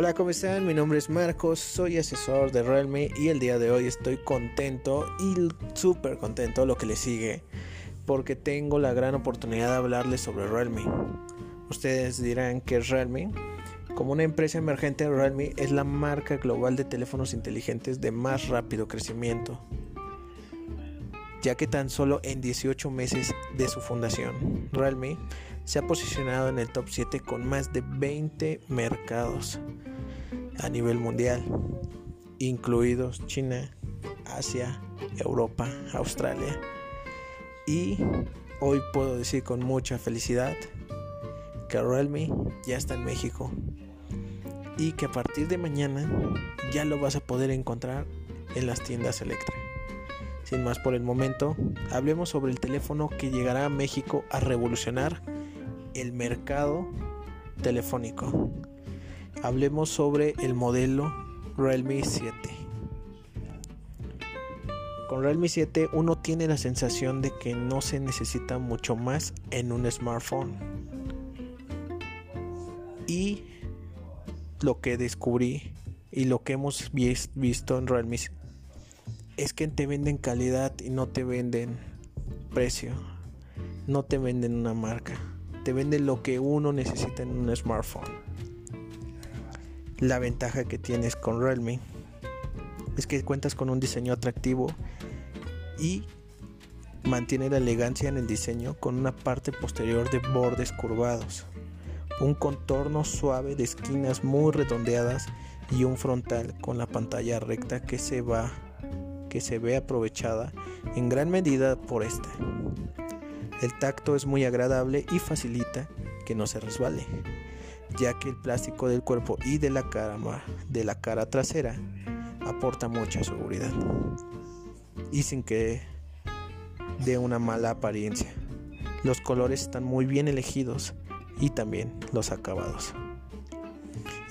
Hola, ¿cómo están? Mi nombre es Marcos, soy asesor de Realme y el día de hoy estoy contento y súper contento lo que le sigue porque tengo la gran oportunidad de hablarles sobre Realme. Ustedes dirán que Realme, como una empresa emergente, Realme es la marca global de teléfonos inteligentes de más rápido crecimiento, ya que tan solo en 18 meses de su fundación, Realme se ha posicionado en el top 7 con más de 20 mercados a nivel mundial, incluidos China, Asia, Europa, Australia. Y hoy puedo decir con mucha felicidad que Realme ya está en México y que a partir de mañana ya lo vas a poder encontrar en las tiendas Electra. Sin más por el momento, hablemos sobre el teléfono que llegará a México a revolucionar el mercado telefónico. Hablemos sobre el modelo Realme 7. Con Realme 7 uno tiene la sensación de que no se necesita mucho más en un smartphone. Y lo que descubrí y lo que hemos visto en Realme es que te venden calidad y no te venden precio. No te venden una marca te vende lo que uno necesita en un smartphone. La ventaja que tienes con Realme es que cuentas con un diseño atractivo y mantiene la elegancia en el diseño con una parte posterior de bordes curvados, un contorno suave de esquinas muy redondeadas y un frontal con la pantalla recta que se va que se ve aprovechada en gran medida por este. El tacto es muy agradable y facilita que no se resbale, ya que el plástico del cuerpo y de la cara, de la cara trasera aporta mucha seguridad y sin que dé una mala apariencia. Los colores están muy bien elegidos y también los acabados.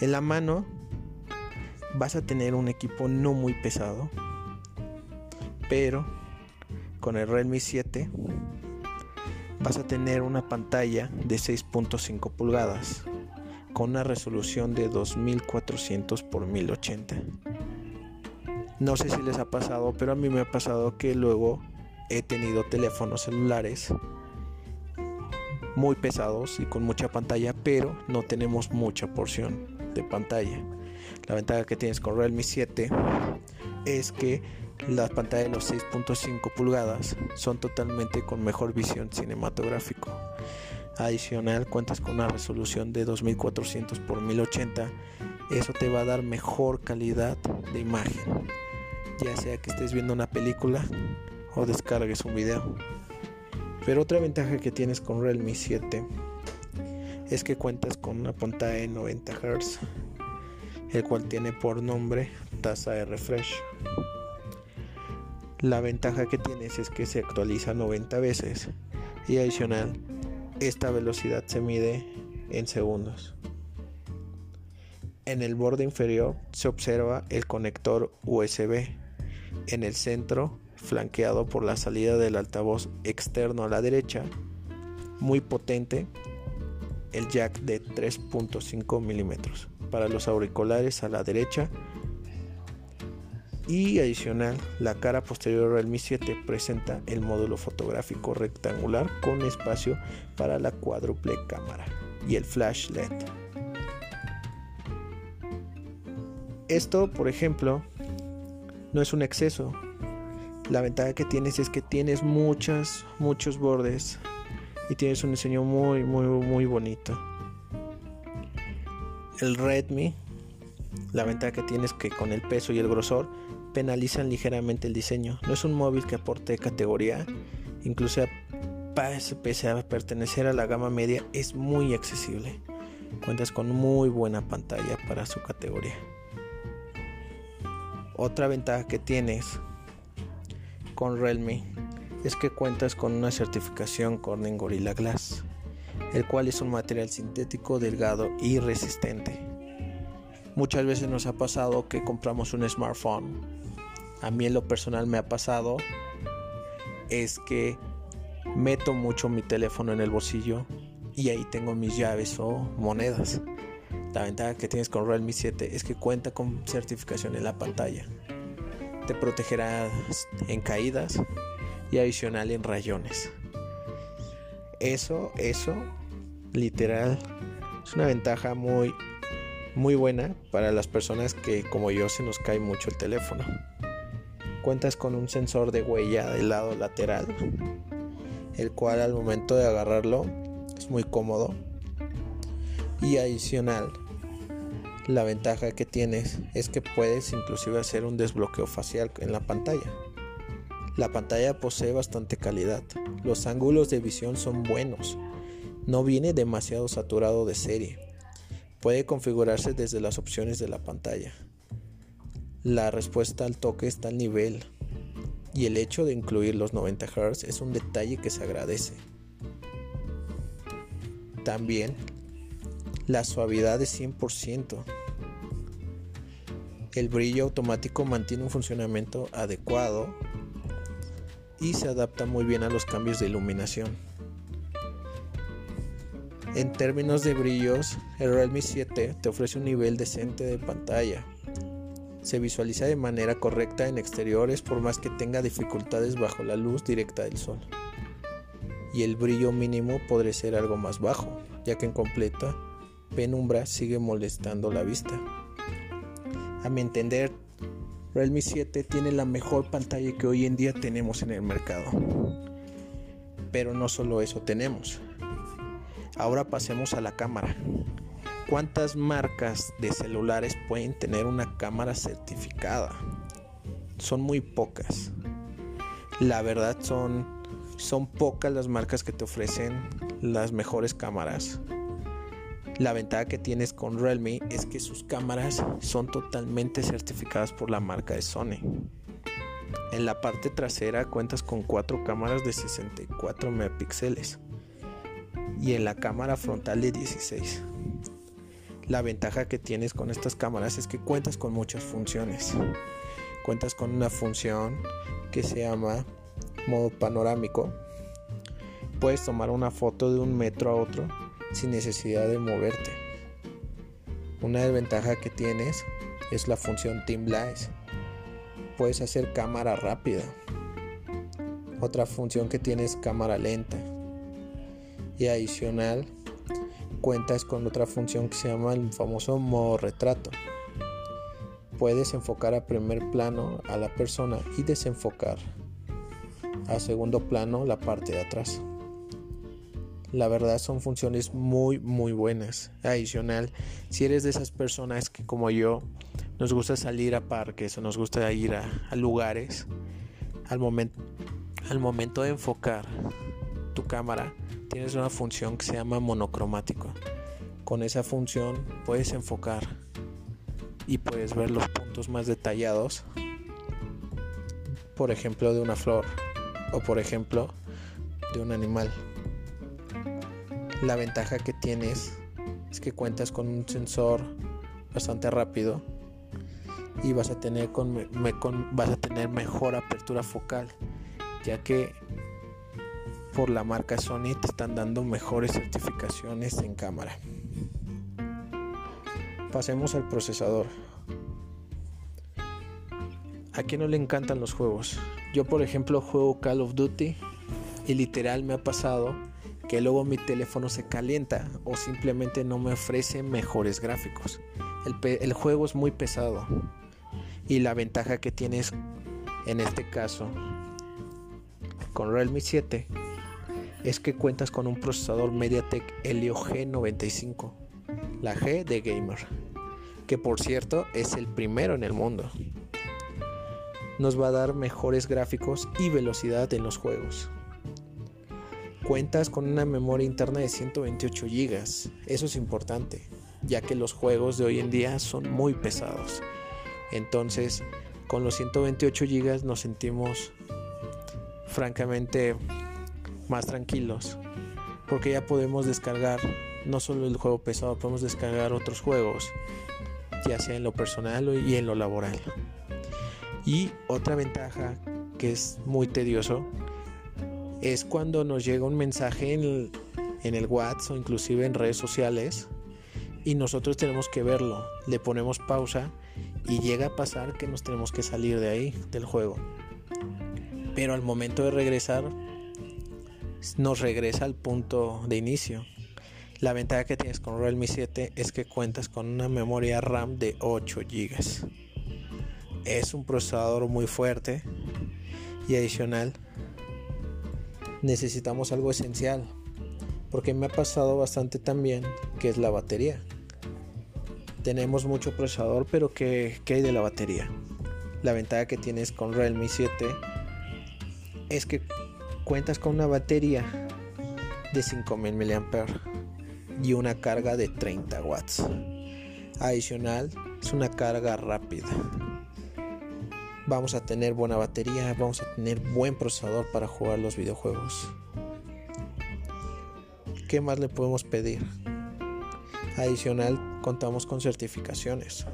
En la mano vas a tener un equipo no muy pesado, pero con el Redmi 7 vas a tener una pantalla de 6.5 pulgadas con una resolución de 2400 x 1080. No sé si les ha pasado, pero a mí me ha pasado que luego he tenido teléfonos celulares muy pesados y con mucha pantalla, pero no tenemos mucha porción de pantalla. La ventaja que tienes con Realme 7 es que las pantallas de los 6.5 pulgadas son totalmente con mejor visión cinematográfico. Adicional, cuentas con una resolución de 2400 x 1080. Eso te va a dar mejor calidad de imagen, ya sea que estés viendo una película o descargues un video. Pero otra ventaja que tienes con Realme 7 es que cuentas con una pantalla de 90 Hz, el cual tiene por nombre tasa de refresh. La ventaja que tienes es que se actualiza 90 veces y adicional, esta velocidad se mide en segundos. En el borde inferior se observa el conector USB. En el centro, flanqueado por la salida del altavoz externo a la derecha, muy potente, el jack de 3.5 milímetros. Para los auriculares a la derecha, y adicional, la cara posterior Realme 7 presenta el módulo fotográfico rectangular con espacio para la cuádruple cámara y el flash LED. Esto, por ejemplo, no es un exceso. La ventaja que tienes es que tienes muchas, muchos bordes y tienes un diseño muy, muy, muy bonito. El Redmi, la ventaja que tienes que con el peso y el grosor penalizan ligeramente el diseño. No es un móvil que aporte categoría, incluso pese a pertenecer a la gama media, es muy accesible. Cuentas con muy buena pantalla para su categoría. Otra ventaja que tienes con Realme es que cuentas con una certificación Corning Gorilla Glass, el cual es un material sintético delgado y resistente. Muchas veces nos ha pasado que compramos un smartphone a mí en lo personal me ha pasado es que meto mucho mi teléfono en el bolsillo y ahí tengo mis llaves o monedas. La ventaja que tienes con Realme 7 es que cuenta con certificación en la pantalla. Te protegerá en caídas y adicional en rayones. Eso, eso, literal, es una ventaja muy, muy buena para las personas que como yo se nos cae mucho el teléfono. Cuentas con un sensor de huella del lado lateral, el cual al momento de agarrarlo es muy cómodo. Y adicional, la ventaja que tienes es que puedes inclusive hacer un desbloqueo facial en la pantalla. La pantalla posee bastante calidad. Los ángulos de visión son buenos. No viene demasiado saturado de serie. Puede configurarse desde las opciones de la pantalla. La respuesta al toque está al nivel y el hecho de incluir los 90 Hz es un detalle que se agradece. También la suavidad es 100%. El brillo automático mantiene un funcionamiento adecuado y se adapta muy bien a los cambios de iluminación. En términos de brillos, el Realme 7 te ofrece un nivel decente de pantalla. Se visualiza de manera correcta en exteriores por más que tenga dificultades bajo la luz directa del sol. Y el brillo mínimo podría ser algo más bajo, ya que en completa penumbra sigue molestando la vista. A mi entender, Realme 7 tiene la mejor pantalla que hoy en día tenemos en el mercado. Pero no solo eso tenemos. Ahora pasemos a la cámara. ¿Cuántas marcas de celulares pueden tener una cámara certificada? Son muy pocas. La verdad son, son pocas las marcas que te ofrecen las mejores cámaras la ventaja que tienes con Realme es que sus cámaras son totalmente certificadas por la marca de Sony. En la parte trasera cuentas con cuatro cámaras de 64 megapíxeles y en la cámara frontal de 16. La ventaja que tienes con estas cámaras es que cuentas con muchas funciones. Cuentas con una función que se llama modo panorámico. Puedes tomar una foto de un metro a otro sin necesidad de moverte. Una desventaja que tienes es la función Team Blaze. Puedes hacer cámara rápida. Otra función que tienes es cámara lenta. Y adicional, cuentas con otra función que se llama el famoso modo retrato. Puedes enfocar a primer plano a la persona y desenfocar a segundo plano la parte de atrás. La verdad son funciones muy muy buenas. Adicional, si eres de esas personas que como yo nos gusta salir a parques o nos gusta ir a, lugares, al, momento al momento de enfocar tu cámara tienes una función que se llama monocromático. Con esa función puedes enfocar y puedes ver los puntos más detallados, por ejemplo de una flor o por ejemplo de un animal. La ventaja que tienes es que cuentas con un sensor bastante rápido y vas a tener con, vas a tener mejor apertura focal ya que por la marca Sony te están dando mejores certificaciones en cámara. Pasemos al procesador. ¿A quién no le encantan los juegos? Yo por ejemplo juego Call of Duty y literal me ha pasado que luego mi teléfono se calienta o simplemente no me ofrece mejores gráficos. El, juego es muy pesado y la ventaja que tienes en este caso con Realme 7 es que cuentas con un procesador MediaTek Helio G95, la G de gamer, que por cierto es el primero en el mundo. Nos va a dar mejores gráficos y velocidad en los juegos. Cuentas con una memoria interna de 128 GB. Eso es importante, ya que los juegos de hoy en día son muy pesados. Entonces, con los 128 GB nos sentimos francamente más tranquilos, porque ya podemos descargar no solo el juego pesado, podemos descargar otros juegos, ya sea en lo personal y en lo laboral. Y otra ventaja que es muy tedioso es cuando nos llega un mensaje en el, en WhatsApp o inclusive en redes sociales y nosotros tenemos que verlo. Le ponemos pausa y llega a pasar que nos tenemos que salir de ahí, del juego. Pero al momento de regresar, nos regresa al punto de inicio. La ventaja que tienes con Realme 7 es que cuentas con una memoria RAM de 8 GB. Es un procesador muy fuerte y adicional necesitamos algo esencial porque me ha pasado bastante también que es la batería tenemos mucho procesador, pero ¿qué, hay de la batería? La ventaja que tienes con Realme 7 es que cuentas con una batería de 5000 mAh y una carga de 30 watts. Adicional, es una carga rápida. Vamos a tener buena batería, vamos a tener buen procesador para jugar los videojuegos. ¿Qué más le podemos pedir? Adicional, contamos con certificaciones.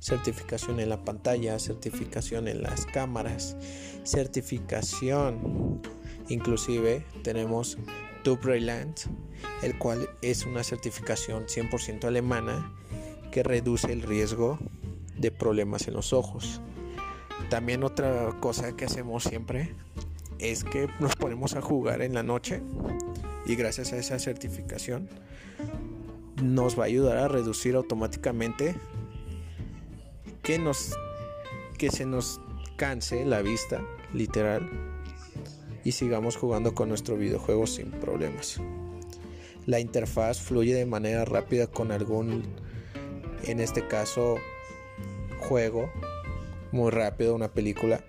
Certificación en la pantalla, certificación en las cámaras, certificación. Inclusive tenemos Tubreiland, el cual es una certificación 100% alemana que reduce el riesgo de problemas en los ojos. También otra cosa que hacemos siempre es que nos ponemos a jugar en la noche y gracias a esa certificación nos va a ayudar a reducir automáticamente que nos que se nos canse la vista literal y sigamos jugando con nuestro videojuego sin problemas. La interfaz fluye de manera rápida con algún en este caso juego muy rápido una película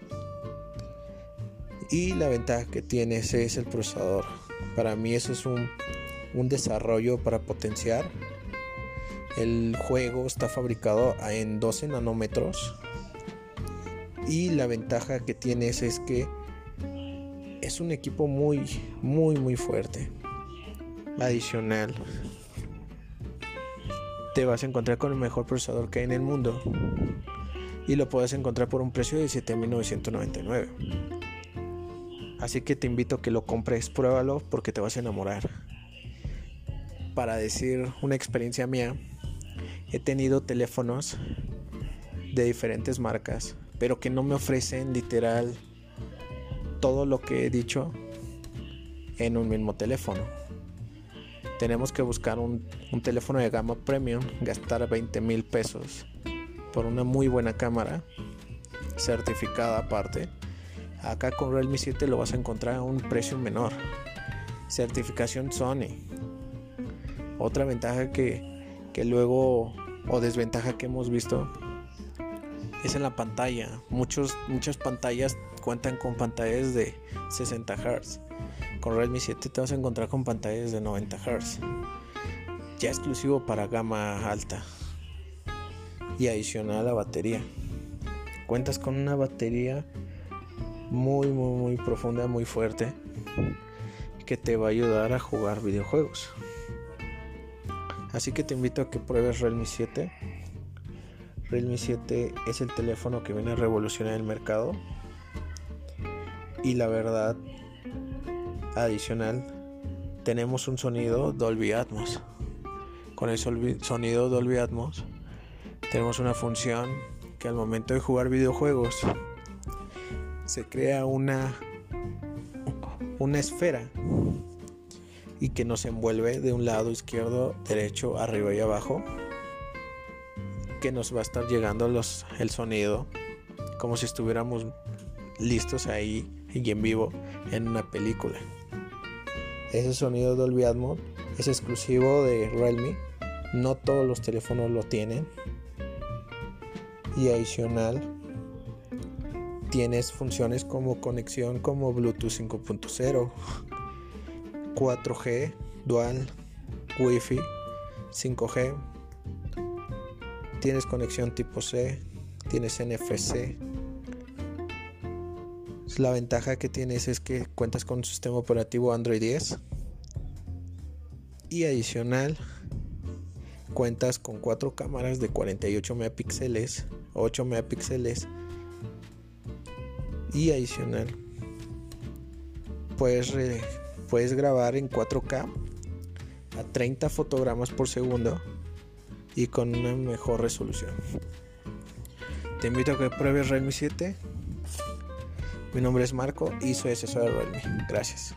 y la ventaja que tiene ese es el procesador para mí eso es un un desarrollo para potenciar. El juego está fabricado en 12 nanómetros y la ventaja que tienes es que es un equipo muy, muy, muy fuerte. Adicional, te vas a encontrar con el mejor procesador que hay en el mundo y lo puedes encontrar por un precio de 7.999. Así que te invito a que lo compres, pruébalo porque te vas a enamorar para decir una experiencia mía, he tenido teléfonos de diferentes marcas, pero que no me ofrecen literal todo lo que he dicho en un mismo teléfono. Tenemos que buscar un, teléfono de gama premium, gastar 20 mil pesos por una muy buena cámara, certificada aparte. Acá con Realme 7 lo vas a encontrar a un precio menor. Certificación Sony, otra ventaja que, luego o desventaja que hemos visto es en la pantalla. Muchos, muchas pantallas cuentan con pantallas de 60 Hz. Con Redmi 7 te vas a encontrar con pantallas de 90 Hz. Ya exclusivo para gama alta. Y adicional a la batería. Cuentas con una batería muy, muy, muy profunda, muy fuerte. Que te va a ayudar a jugar videojuegos. Así que te invito a que pruebes Realme 7. Realme 7 es el teléfono que viene a revolucionar el mercado. Y la verdad, adicional, tenemos un sonido Dolby Atmos. Con el sonido Dolby Atmos tenemos una función que al momento de jugar videojuegos se crea una una esfera y que nos envuelve de un lado izquierdo, derecho, arriba y abajo, que nos va a estar llegando los, el sonido como si estuviéramos listos ahí y en vivo en una película. Ese sonido Dolby Atmos es exclusivo de Realme, no todos los teléfonos lo tienen. Y adicional tienes funciones como conexión como Bluetooth 5.0 4G, Dual, Wi-Fi, 5G. Tienes conexión tipo C, tienes NFC. La ventaja que tienes es que cuentas con un sistema operativo Android 10. Y adicional, cuentas con cuatro cámaras de 48 megapíxeles, 8 megapíxeles. Y adicional, puedes puedes grabar en 4K a 30 fotogramas por segundo y con una mejor resolución. Te invito a que pruebes Realme 7. Mi nombre es Marco y soy asesor de Realme. Gracias.